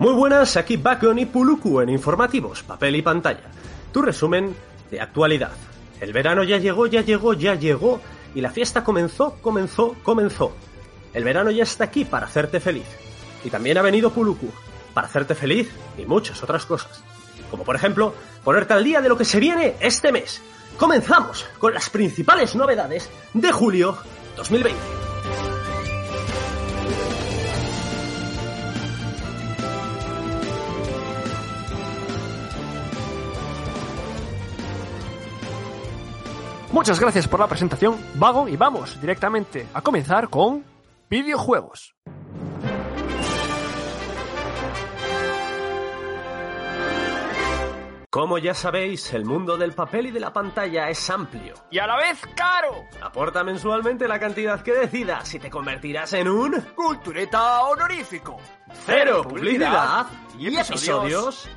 Muy buenas, aquí Bacon y Puluku en Informativos, Papel y Pantalla. Tu resumen de actualidad. El verano ya llegó, ya llegó, ya llegó, y la fiesta comenzó, comenzó, comenzó. El verano ya está aquí para hacerte feliz. Y también ha venido Puluku, para hacerte feliz y muchas otras cosas. Como por ejemplo, ponerte al día de lo que se viene este mes. Comenzamos con las principales novedades de julio 2020. Muchas gracias por la presentación, Vago, y vamos directamente a comenzar con videojuegos. Como ya sabéis, el mundo del papel y de la pantalla es amplio. Y a la vez caro. Aporta mensualmente la cantidad que decidas y te convertirás en un Cultureta honorífico. Cero publicidad y episodios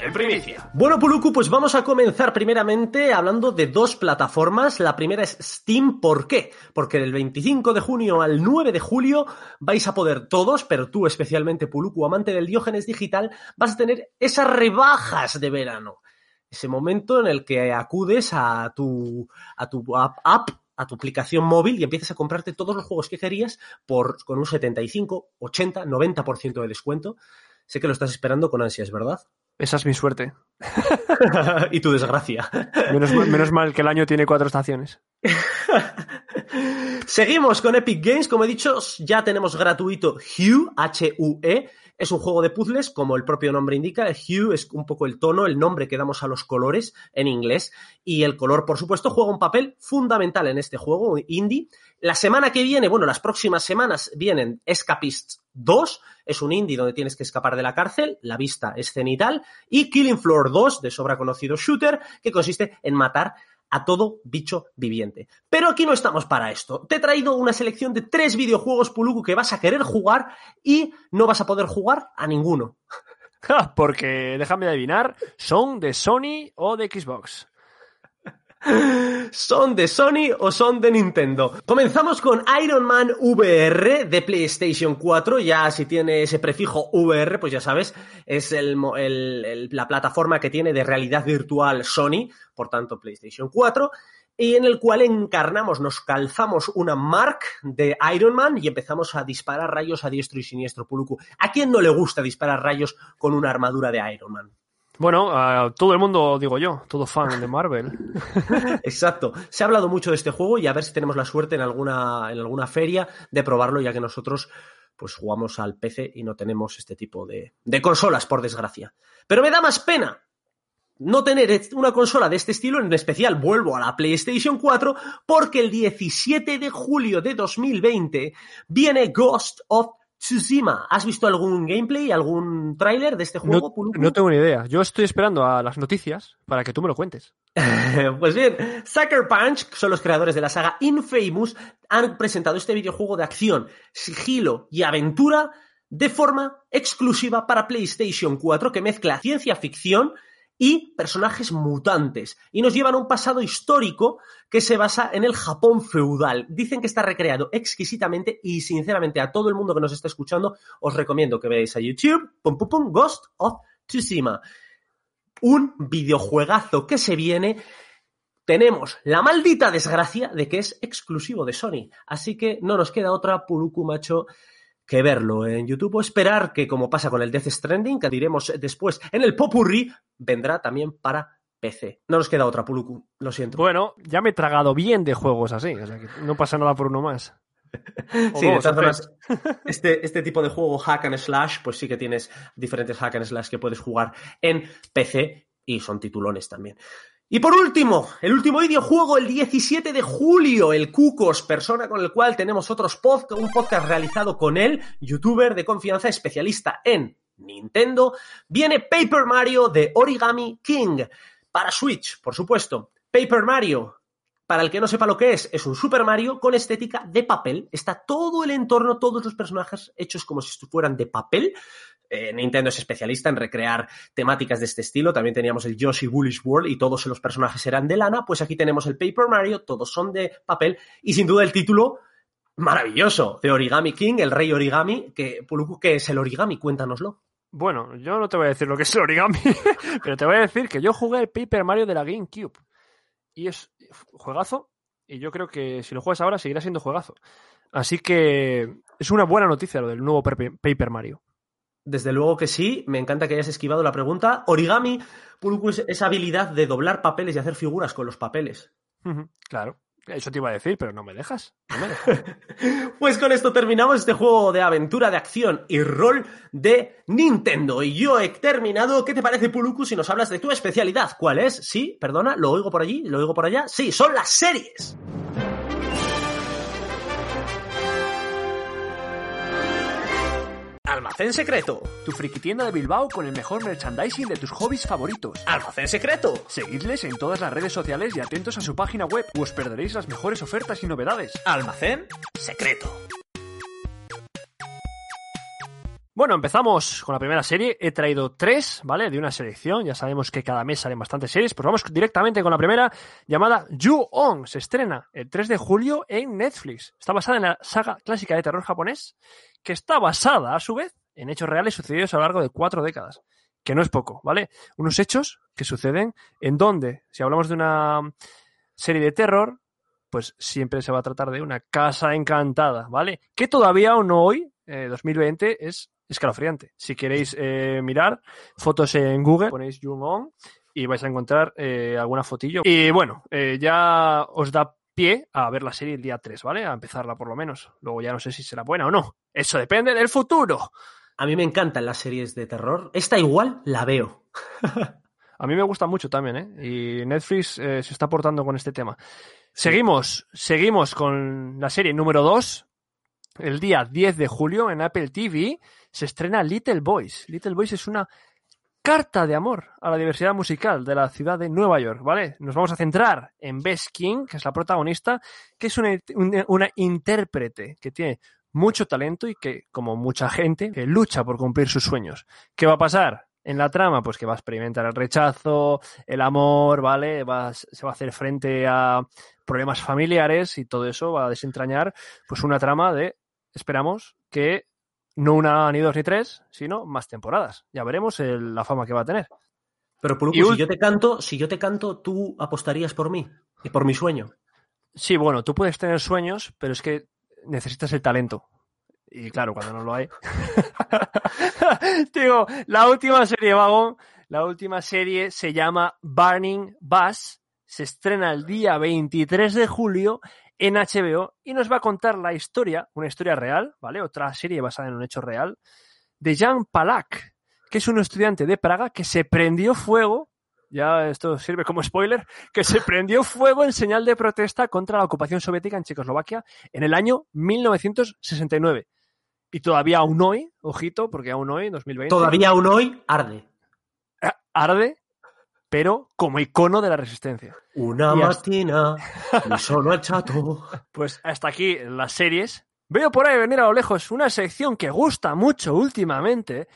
en primicia. Bueno, Puluku, pues vamos a comenzar primeramente hablando de dos plataformas. La primera es Steam. ¿Por qué? Porque del 25 de junio al 9 de julio vais a poder todos, pero tú especialmente, Puluku, amante del Diógenes digital, vas a tener esas rebajas de verano. Ese momento en el que acudes a tu, a tu app, app a tu aplicación móvil y empiezas a comprarte todos los juegos que querías por, con un 75, 80, 90% de descuento. Sé que lo estás esperando con ansias, ¿verdad? Esa es mi suerte. y tu desgracia. Menos mal, menos mal que el año tiene cuatro estaciones. Seguimos con Epic Games. Como he dicho, ya tenemos gratuito Hue, H-U-E. Es un juego de puzzles, como el propio nombre indica. El Hue es un poco el tono, el nombre que damos a los colores en inglés. Y el color, por supuesto, juega un papel fundamental en este juego indie. La semana que viene, bueno, las próximas semanas vienen Escapists 2, es un indie donde tienes que escapar de la cárcel, la vista es cenital, y Killing Floor 2, de sobra conocido shooter, que consiste en matar a todo bicho viviente. Pero aquí no estamos para esto. Te he traído una selección de tres videojuegos Puluku que vas a querer jugar y no vas a poder jugar a ninguno. Porque, déjame adivinar, son de Sony o de Xbox. ¿Son de Sony o son de Nintendo? Comenzamos con Iron Man VR de PlayStation 4. Ya si tiene ese prefijo VR, pues ya sabes, es la plataforma que tiene de realidad virtual Sony, por tanto PlayStation 4 y en el cual encarnamos, nos calzamos una mark de Iron Man y empezamos a disparar rayos a diestro y siniestro, Puluku. ¿A quién no le gusta disparar rayos con una armadura de Iron Man? Bueno, todo el mundo, digo yo, todo fan de Marvel. Exacto. Se ha hablado mucho de este juego y a ver si tenemos la suerte en alguna, en alguna feria de probarlo, ya que nosotros pues jugamos al PC y no tenemos este tipo de, de consolas, por desgracia. Pero me da más pena no tener una consola de este estilo, en especial vuelvo a la PlayStation 4, porque el 17 de julio de 2020 viene Ghost of Tsushima. ¿Has visto algún gameplay, algún tráiler de este juego? No, no, tengo ni idea. Yo estoy esperando a las noticias para que tú me lo cuentes. pues bien, Sucker Punch, que son los creadores de la saga Infamous, han presentado este videojuego de acción, sigilo y aventura de forma exclusiva para PlayStation 4 que mezcla ciencia ficción y personajes mutantes. Y nos llevan a un pasado histórico que se basa en el Japón feudal. Dicen que está recreado exquisitamente y sinceramente a todo el mundo que nos está escuchando os recomiendo que veáis a YouTube pum, pum, pum, Ghost of Tsushima. Un videojuegazo que se viene. Tenemos la maldita desgracia de que es exclusivo de Sony. Así que no nos queda otra Puruku Macho que verlo en YouTube o esperar que, como pasa con el Death Stranding, que diremos después en el Popurrí, vendrá también para PC. No nos queda otra, Puluku, lo siento. Bueno, ya me he tragado bien de juegos así, o sea que no pasa nada por uno más. sí, de todas formas, este, este tipo de juego hack and slash, pues sí que tienes diferentes hack and slash que puedes jugar en PC y son titulones también. Y por último, el último videojuego, el 17 de julio, el Cucos, persona con el cual tenemos otros podcast, un podcast realizado con él, youtuber de confianza, especialista en Nintendo, viene Paper Mario de Origami King para Switch, por supuesto. Paper Mario, para el que no sepa lo que es, es un Super Mario con estética de papel. Está todo el entorno, todos los personajes hechos como si fueran de papel. Eh, Nintendo es especialista en recrear temáticas de este estilo. También teníamos el Yoshi Bullish World y todos los personajes eran de lana. Pues aquí tenemos el Paper Mario, todos son de papel. Y sin duda el título maravilloso de Origami King, el rey origami. Que, ¿Qué es el origami? Cuéntanoslo. Bueno, yo no te voy a decir lo que es el origami, pero te voy a decir que yo jugué el Paper Mario de la GameCube. Y es juegazo, y yo creo que si lo juegas ahora seguirá siendo juegazo. Así que es una buena noticia lo del nuevo Paper Mario. Desde luego que sí, me encanta que hayas esquivado la pregunta. Origami, Pulku, es esa habilidad de doblar papeles y hacer figuras con los papeles. Claro. Eso te iba a decir, pero no me dejas. pues con esto terminamos este juego de aventura, de acción y rol de Nintendo. Y yo he terminado. ¿Qué te parece, Puluku, si nos hablas de tu especialidad? ¿Cuál es? Sí, perdona, lo oigo por allí, lo oigo por allá. Sí, son las series. Almacén Secreto. Tu friki tienda de Bilbao con el mejor merchandising de tus hobbies favoritos. Almacén Secreto. Seguidles en todas las redes sociales y atentos a su página web o os perderéis las mejores ofertas y novedades. Almacén Secreto. Bueno, empezamos con la primera serie. He traído tres, ¿vale? De una selección. Ya sabemos que cada mes salen bastantes series. Pues vamos directamente con la primera, llamada Ju-On. Se estrena el 3 de julio en Netflix. Está basada en la saga clásica de terror japonés que está basada, a su vez, en hechos reales sucedidos a lo largo de cuatro décadas, que no es poco, ¿vale? Unos hechos que suceden en donde, si hablamos de una serie de terror, pues siempre se va a tratar de una casa encantada, ¿vale? Que todavía aún hoy, eh, 2020, es escalofriante. Si queréis eh, mirar fotos en Google, ponéis Jung On y vais a encontrar eh, alguna fotillo. Y bueno, eh, ya os da pie a ver la serie el día 3, ¿vale? A empezarla por lo menos. Luego ya no sé si será buena o no. Eso depende del futuro. A mí me encantan las series de terror. Esta igual la veo. a mí me gusta mucho también, ¿eh? Y Netflix eh, se está portando con este tema. Seguimos, seguimos con la serie número 2. El día 10 de julio en Apple TV se estrena Little Boys. Little Boys es una carta de amor a la diversidad musical de la ciudad de Nueva York, ¿vale? Nos vamos a centrar en Bess King, que es la protagonista, que es una, una, intérprete que tiene mucho talento y que, como mucha gente, que lucha por cumplir sus sueños. ¿Qué va a pasar? En la trama, pues que va a experimentar el rechazo, el amor, ¿vale? Va, se va a hacer frente a problemas familiares y todo eso va a desentrañar, pues una trama de, esperamos, que no una ni dos ni tres, sino más temporadas. Ya veremos el, la fama que va a tener. Pero Puluku, si yo te canto, si yo te canto, tú apostarías por mí y por mi sueño. Sí, bueno, tú puedes tener sueños, pero es que necesitas el talento. Y claro, cuando no lo hay. Digo, la última serie, Vagón, la última serie se llama Burning Bus. Se estrena el día 23 de julio en HBO y nos va a contar la historia, una historia real, ¿vale? Otra serie basada en un hecho real, de Jan Palak, que es un estudiante de Praga que se prendió fuego, ya esto sirve como spoiler, que se prendió fuego en señal de protesta contra la ocupación soviética en Checoslovaquia en el año 1969. Y todavía aún hoy, ojito, porque aún hoy, 2020. Todavía aún hoy arde. Arde pero como icono de la resistencia. Una máquina, y solo el chato. Pues hasta aquí las series. Veo por ahí venir a lo lejos una sección que gusta mucho últimamente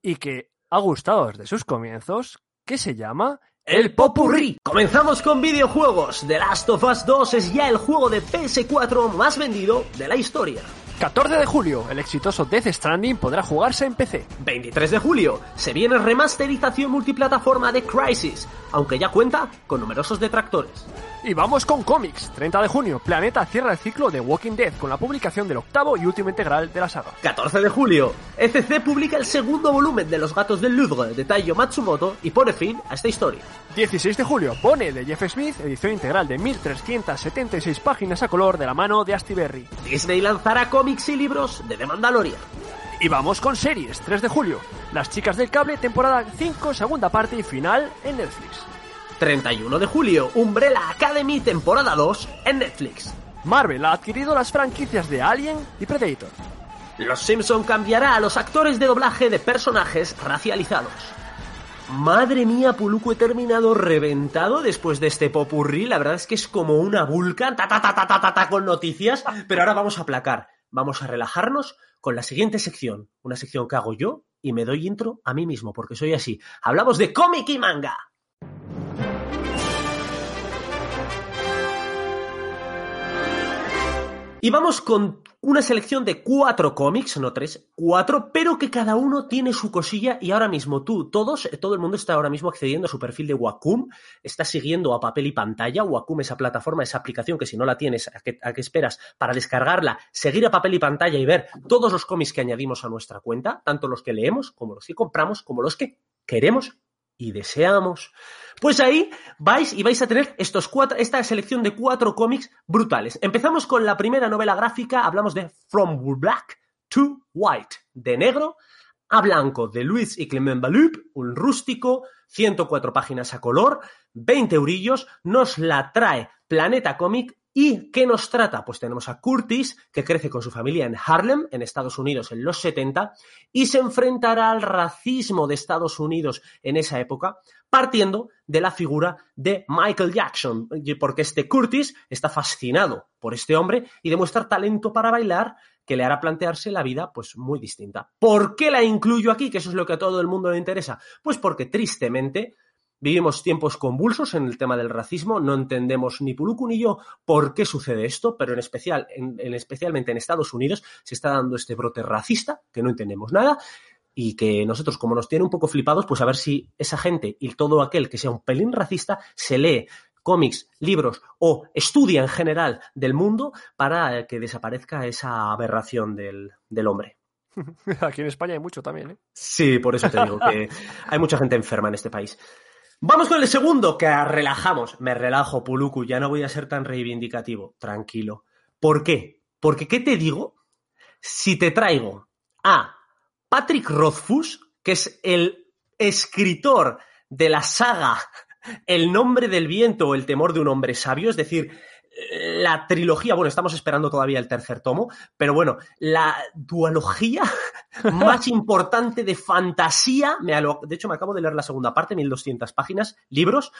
y que ha gustado desde sus comienzos, que se llama el Popurrí. Comenzamos con videojuegos. The Last of Us 2 es ya el juego de PS4 más vendido de la historia. 14 de julio, el exitoso Death Stranding podrá jugarse en PC. 23 de julio, se viene remasterización multiplataforma de Crisis, aunque ya cuenta con numerosos detractores. Y vamos con cómics. 30 de junio, Planeta cierra el ciclo de Walking Dead con la publicación del octavo y último integral de la saga. 14 de julio, ECC publica el segundo volumen de Los Gatos del Louvre de Taiyo Matsumoto y pone fin a esta historia. 16 de julio, Pone de Jeff Smith, edición integral de 1376 páginas a color de la mano de Astiberri. Disney lanzará cómics y libros de The Mandalorian. Y vamos con series. 3 de julio, Las Chicas del Cable, temporada 5, segunda parte y final en Netflix. 31 de julio, Umbrella Academy temporada 2 en Netflix. Marvel ha adquirido las franquicias de Alien y Predator. Los Simpson cambiará a los actores de doblaje de personajes racializados. Madre mía, Puluco, he terminado reventado después de este popurrí. La verdad es que es como una vulcan, ta ta ta ta ta ta, ta con noticias. Pero ahora vamos a aplacar. Vamos a relajarnos con la siguiente sección. Una sección que hago yo y me doy intro a mí mismo, porque soy así. Hablamos de cómic y manga. Y vamos con una selección de cuatro cómics, no tres, cuatro, pero que cada uno tiene su cosilla y ahora mismo tú, todos, todo el mundo está ahora mismo accediendo a su perfil de Wacom, está siguiendo a papel y pantalla, Wacom, esa plataforma, esa aplicación que si no la tienes, ¿a qué, a qué esperas para descargarla, seguir a papel y pantalla y ver todos los cómics que añadimos a nuestra cuenta, tanto los que leemos como los que compramos, como los que queremos y deseamos. Pues ahí vais y vais a tener estos cuatro, esta selección de cuatro cómics brutales. Empezamos con la primera novela gráfica, hablamos de From Black to White, de negro a blanco, de Luis y Clement Balup, un rústico, 104 páginas a color, 20 eurillos, nos la trae Planeta Comic ¿Y qué nos trata? Pues tenemos a Curtis, que crece con su familia en Harlem, en Estados Unidos, en los 70, y se enfrentará al racismo de Estados Unidos en esa época, partiendo de la figura de Michael Jackson, porque este Curtis está fascinado por este hombre y demuestra talento para bailar que le hará plantearse la vida pues muy distinta. ¿Por qué la incluyo aquí? Que eso es lo que a todo el mundo le interesa. Pues porque tristemente Vivimos tiempos convulsos en el tema del racismo, no entendemos ni Puluku ni yo por qué sucede esto, pero en especial, en, especialmente en Estados Unidos, se está dando este brote racista, que no entendemos nada, y que nosotros, como nos tiene un poco flipados, pues a ver si esa gente y todo aquel que sea un pelín racista se lee cómics, libros o estudia en general del mundo para que desaparezca esa aberración del, del hombre. Aquí en España hay mucho también, ¿eh? Sí, por eso te digo que hay mucha gente enferma en este país. Vamos con el segundo, que relajamos. Me relajo, Puluku, ya no voy a ser tan reivindicativo. Tranquilo. ¿Por qué? Porque, ¿qué te digo? Si te traigo a Patrick Rothfuss, que es el escritor de la saga El nombre del viento o El temor de un hombre sabio, es decir, la trilogía, bueno, estamos esperando todavía el tercer tomo, pero bueno, la duología más importante de fantasía, de hecho me acabo de leer la segunda parte, 1200 páginas, libros,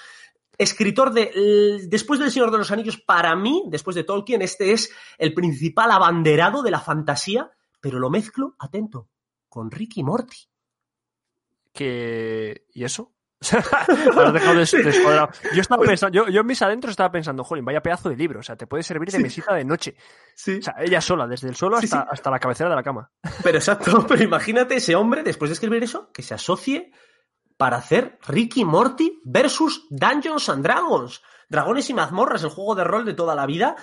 escritor de, después del Señor de los Anillos, para mí, después de Tolkien, este es el principal abanderado de la fantasía, pero lo mezclo, atento, con Ricky Morty. ¿Qué? ¿Y eso? yo estaba pensando, yo, en mis adentros estaba pensando, jolín, vaya pedazo de libro, o sea, te puede servir de mesita de noche. O sea, ella sola, desde el suelo hasta, hasta la cabecera de la cama. Pero exacto, pero imagínate ese hombre, después de escribir eso, que se asocie para hacer Ricky Morty versus Dungeons and Dragons. Dragones y mazmorras, el juego de rol de toda la vida,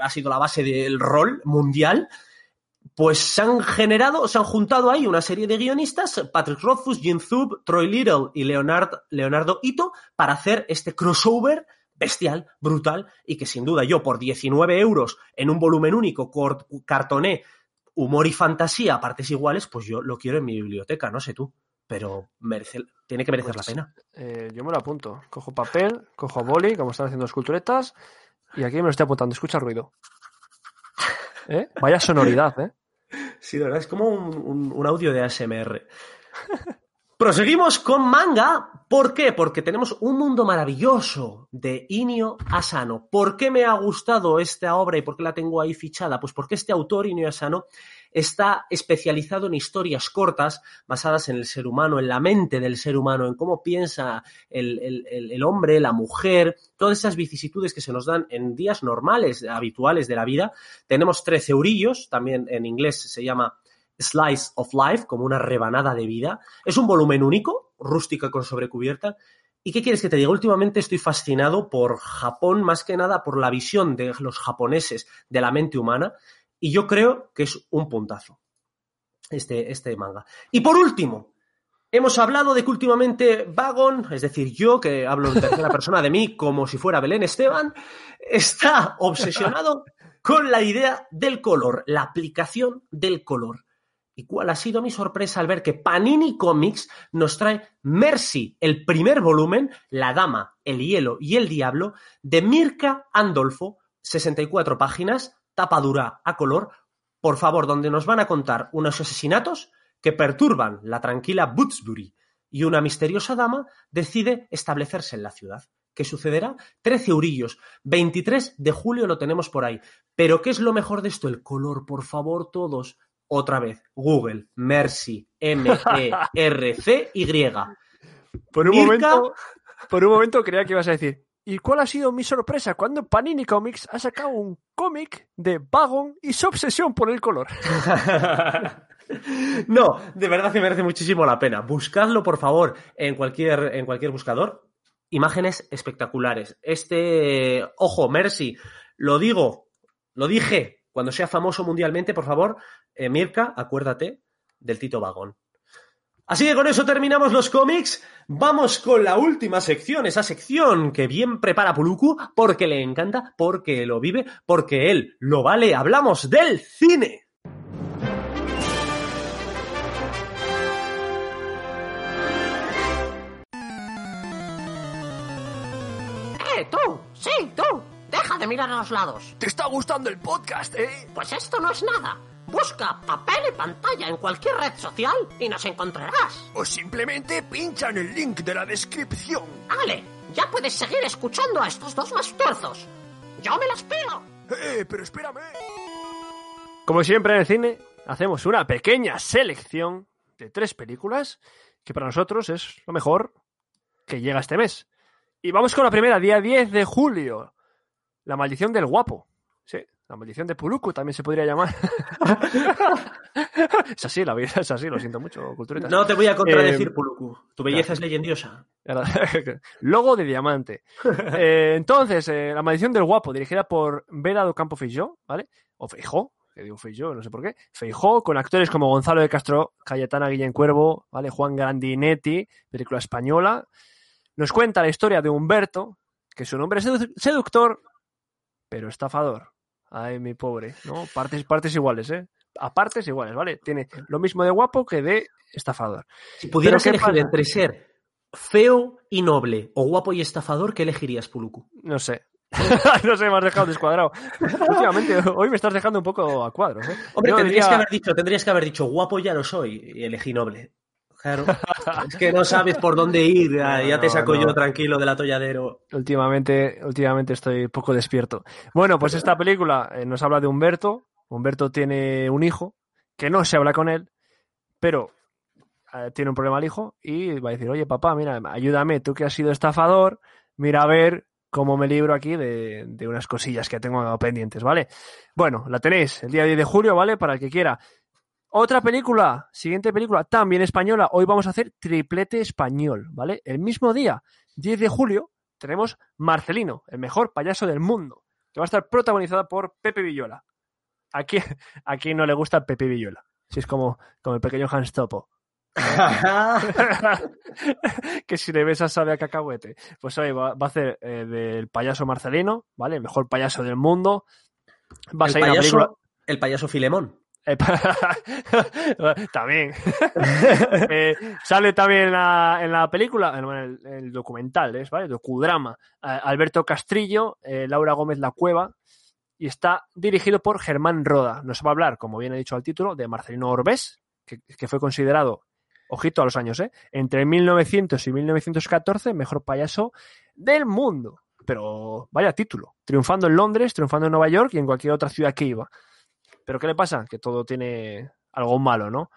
ha sido la base del rol mundial pues se han generado, se han juntado ahí una serie de guionistas, Patrick Rothfuss, Jim Thub, Troy Little y Leonard, Leonardo Ito, para hacer este crossover bestial, brutal, y que sin duda yo por 19 euros en un volumen único, cartoné, humor y fantasía a partes iguales, pues yo lo quiero en mi biblioteca, no sé tú, pero merece, tiene que merecer la pues, pena. Eh, yo me lo apunto, cojo papel, cojo boli, como están haciendo esculturetas, y aquí me lo estoy apuntando, escucha el ruido. ¿Eh? Vaya sonoridad, ¿eh? Sí, de verdad, es como un, audio de ASMR. Proseguimos con manga. ¿Por qué? Porque tenemos un mundo maravilloso de Inio Asano. ¿Por qué me ha gustado esta obra y por qué la tengo ahí fichada? Pues porque este autor, Inio Asano, está especializado en historias cortas basadas en el ser humano, en la mente del ser humano, en cómo piensa el, hombre, la mujer, todas esas vicisitudes que se nos dan en días normales, habituales de la vida. Tenemos 13 eurillos, también en inglés se llama Slice of Life, como una rebanada de vida. Es un volumen único, rústica con sobrecubierta. ¿Y qué quieres que te diga? Últimamente estoy fascinado por Japón, más que nada por la visión de los japoneses de la mente humana y yo creo que es un puntazo este, este manga. Y por último, hemos hablado de que últimamente Vagon, es decir, yo que hablo en tercera persona de mí como si fuera Belén Esteban, está obsesionado con la idea del color, la aplicación del color. ¿Y cuál ha sido mi sorpresa al ver que Panini Comics nos trae Mercy, el primer volumen, La Dama, el Hielo y el Diablo, de Mirka Andolfo, 64 páginas, tapa dura a color, por favor, donde nos van a contar unos asesinatos que perturban la tranquila Bootsbury y una misteriosa dama decide establecerse en la ciudad. ¿Qué sucederá? 13 eurillos. 23 de julio lo tenemos por ahí. Pero ¿qué es lo mejor de esto? El color, por favor, todos. Otra vez, Google, Mercy, M-E-R-C-Y. Por un, momento, por un momento creía que ibas a decir, ¿Y cuál ha sido mi sorpresa cuando Panini Comics ha sacado un cómic de Vagon y su obsesión por el color? no, de verdad que merece muchísimo la pena. Buscadlo, por favor, en cualquier, en cualquier buscador. Imágenes espectaculares. Este, ojo, Mercy, lo digo, lo dije, cuando sea famoso mundialmente, por favor, eh, Mirka, acuérdate del Tito Vagón. Así que con eso terminamos los cómics. Vamos con la última sección, esa sección que bien prepara Puluku porque le encanta, porque lo vive, porque él lo vale. Hablamos del cine. ¡Eh, tú! ¡Sí, tú! ¡Deja de mirar a los lados! ¿Te está gustando el podcast, eh? Pues esto no es nada. Busca papel y pantalla en cualquier red social y nos encontrarás. O simplemente pincha en el link de la descripción. Ale, ya puedes seguir escuchando a estos dos mastuerzos. Yo me las pido. Eh, pero espérame. Como siempre en el cine, hacemos una pequeña selección de tres películas que para nosotros es lo mejor que llega este mes. Y vamos con la primera, día 10 de julio. La maldición del guapo. Sí, la maldición de Puluku también se podría llamar. es así, la vida es así, lo siento mucho, cultureta. No te voy a contradecir, Eh, Puluku. Tu belleza es leyendiosa. Logo de diamante. Eh, entonces, eh, La maldición del guapo, dirigida por Vera do Campo Feijó, ¿vale? O Feijó, que digo Feijó, no sé por qué. Feijó, con actores como Gonzalo de Castro, Cayetana Guillén Cuervo, ¿vale? Juan Grandinetti, película española. Nos cuenta la historia de Humberto, que su nombre es sedu- seductor, pero estafador. Ay, mi pobre, ¿no? Partes, partes iguales, ¿eh? A partes iguales, ¿vale? Tiene lo mismo de guapo que de estafador. Si pudieras Pero ¿qué elegir entre ser feo y noble o guapo y estafador, ¿qué elegirías, Puluku? No sé. no sé, me has dejado descuadrado. Últimamente, hoy me estás dejando un poco a cuadros. ¿eh? Hombre, Yo tendrías diría- que haber dicho, tendrías que haber dicho, guapo ya lo soy, y elegí noble. Claro. es que no sabes por dónde ir, ya, No, te saco no. yo tranquilo del atolladero. Últimamente, últimamente estoy poco despierto. Bueno, pues esta película eh, nos habla de Humberto. Humberto tiene un hijo que no se habla con él, pero eh, tiene un problema el hijo y va a decir, oye papá, mira, ayúdame, tú que has sido estafador, mira a ver cómo me libro aquí de, de unas cosillas que tengo pendientes, ¿vale? Bueno, la tenéis el día 10 de julio, ¿vale? Para el que quiera. Otra película, siguiente película, también española. Hoy vamos a hacer triplete español, ¿vale? El mismo día, 10 de julio, tenemos Marcelino, el mejor payaso del mundo, que va a estar protagonizada por Pepe Villola. ¿A quién, a quién no le gusta Pepe Villola? Si es como, como el pequeño Hans Topo. que si le besas sabe a cacahuete. Pues hoy va, va a hacer eh, del payaso Marcelino, ¿vale? El mejor payaso del mundo. Va a el, ser una película. payaso, el payaso Filemón. Eh, también. Eh, sale también en la, en la película, en el, el documental, ¿es? ¿vale? Docudrama. eh, Alberto Castrillo, Laura Gómez La Cueva, y está dirigido por Germán Roda. Nos va a hablar, como bien he dicho al título, de Marcelino Orbés, que, que fue considerado, ojito a los años, ¿eh? entre 1900 y 1914, mejor payaso del mundo. Pero vaya título, triunfando en Londres, triunfando en Nueva York y en cualquier otra ciudad que iba. Pero ¿qué le pasa? Que todo tiene algo malo, ¿no?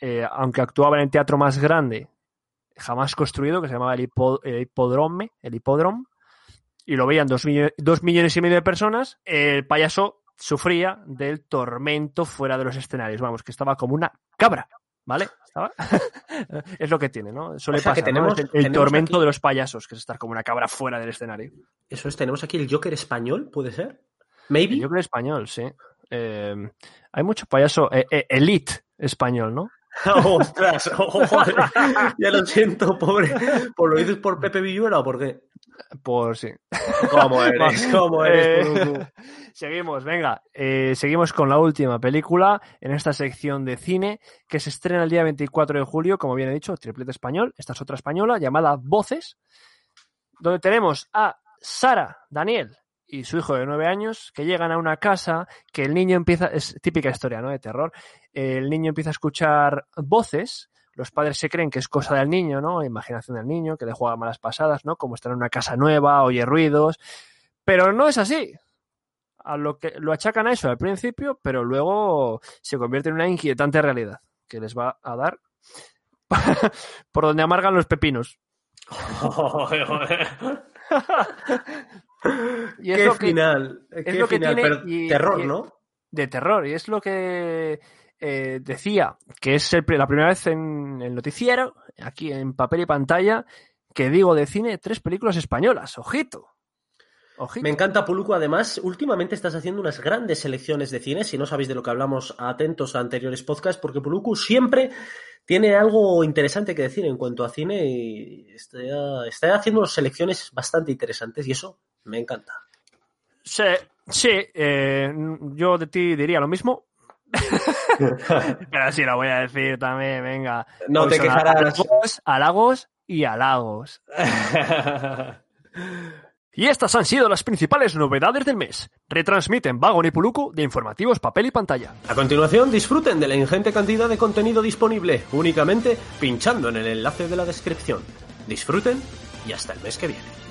Eh, aunque actuaba en el teatro más grande jamás construido, que se llamaba el, hipo- el hipodrome, el hipódromo, y lo veían dos, millo- dos millones y medio de personas, el payaso sufría del tormento fuera de los escenarios. Vamos, que estaba como una cabra, ¿vale? Estaba- es lo que tiene, ¿no? Suele O sea, que pasar, ¿no? tenemos- el, el tenemos tormento aquí- de los payasos, que es estar como una cabra fuera del escenario. Eso es, tenemos aquí el Joker español, ¿puede ser? Maybe. Yo creo español, sí. Eh, hay mucho payaso eh, eh, elite español, ¿no? ¡Ostras! oh, joder. ya lo siento, pobre. ¿Por lo dices por Pepe Villuela o por qué? Por sí. ¿Cómo eres? ¿Cómo eres? Eh, seguimos, venga. Eh, seguimos con la última película en esta sección de cine que se estrena el día 24 de julio, como bien he dicho, triplete español. Esta es otra española llamada Voces, donde tenemos a Sara, Daniel y su hijo de nueve años que llegan a una casa que el niño empieza, es típica historia, ¿no? De terror. El niño empieza a escuchar voces. Los padres se creen que es cosa del niño, ¿no? Imaginación del niño, que le juega malas pasadas, ¿no? Como estar en una casa nueva, oye ruidos. Pero no es así. A lo que lo achacan a eso al principio, pero luego se convierte en una inquietante realidad que les va a dar por donde amargan los pepinos. Y es qué lo que- final, es qué lo que final, tiene pero y- terror, y- ¿no? de terror. Y es lo que eh, decía, que es el la primera vez en el noticiero, aquí en papel y pantalla, que digo de cine tres películas españolas. Ojito. Ojito. Me encanta Puluco, además, últimamente estás haciendo unas grandes selecciones de cine, si no sabéis de lo que hablamos, atentos a anteriores podcasts, porque Puluco siempre tiene algo interesante que decir en cuanto a cine y está, está haciendo selecciones bastante interesantes y eso me encanta. Sí, sí, eh, yo de ti diría lo mismo. Pero sí lo voy a decir también, venga. No te quejarás. Halagos, halagos y halagos. Y estas han sido las principales novedades del mes. Retransmiten Vagon y Puluco de informativos papel y pantalla. A continuación, disfruten de la ingente cantidad de contenido disponible únicamente pinchando en el enlace de la descripción. Disfruten y hasta el mes que viene.